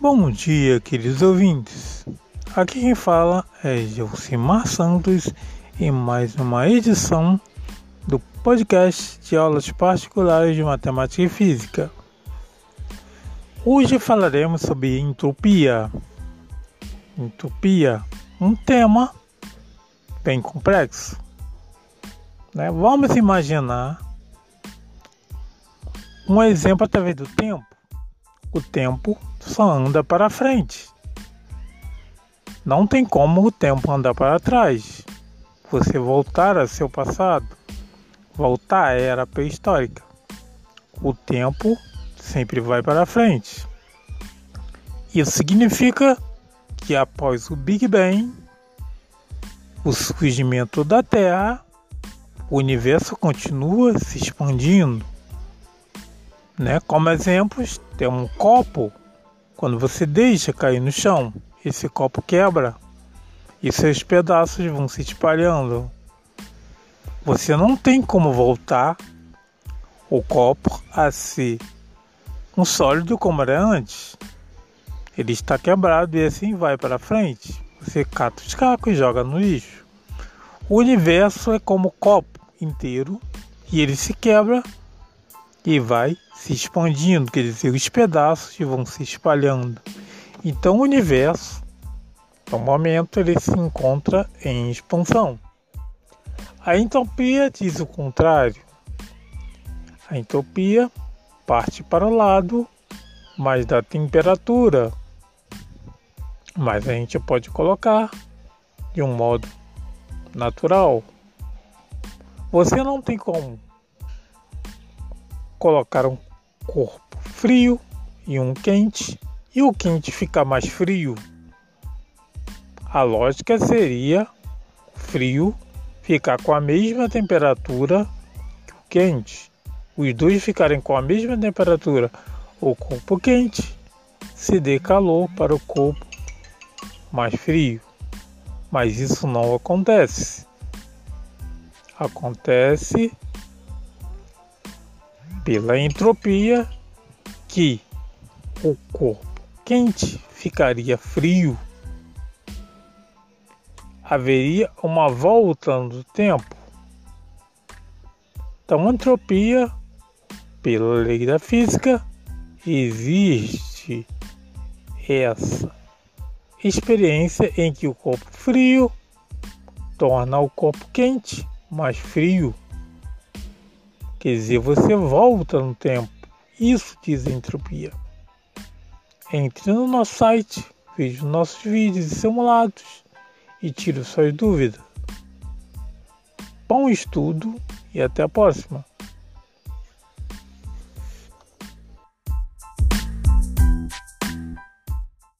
Bom dia, queridos ouvintes. Aqui quem fala é Gilcimar Santos em mais uma edição do podcast de aulas particulares de matemática e física. Hoje falaremos sobre entropia. Entropia, um tema bem complexo. Né? Vamos imaginar um exemplo através do tempo. O tempo só anda para frente. Não tem como o tempo andar para trás. Você voltar a seu passado, voltar à era pré-histórica. O tempo sempre vai para frente. Isso significa que após o Big Bang, o surgimento da Terra, o universo continua se expandindo. Né? Como exemplos, tem um copo quando você deixa cair no chão, esse copo quebra e seus pedaços vão se espalhando. Você não tem como voltar o copo a ser um sólido como era antes. Ele está quebrado e assim vai para frente. Você cata os cacos e joga no lixo. O universo é como o copo inteiro e ele se quebra e vai se expandindo, quer dizer, os pedaços vão se espalhando. Então o universo, no momento, ele se encontra em expansão. A entropia diz o contrário. A entropia parte para o lado mais da temperatura, mas a gente pode colocar de um modo natural. Você não tem como colocar um corpo frio e um quente, e o quente ficar mais frio. A lógica seria frio ficar com a mesma temperatura que o quente. Os dois ficarem com a mesma temperatura, o corpo quente se dê calor para o corpo mais frio. Mas isso não acontece. Acontece pela entropia que o corpo quente ficaria frio. Haveria uma volta no tempo. Então, entropia, pela lei da física, existe essa experiência em que o corpo frio torna o corpo quente mais frio. Quer dizer, você volta no tempo. Isso diz entropia. Entre no nosso site, veja nossos vídeos e simulados e tire suas dúvidas. Bom estudo e até a próxima.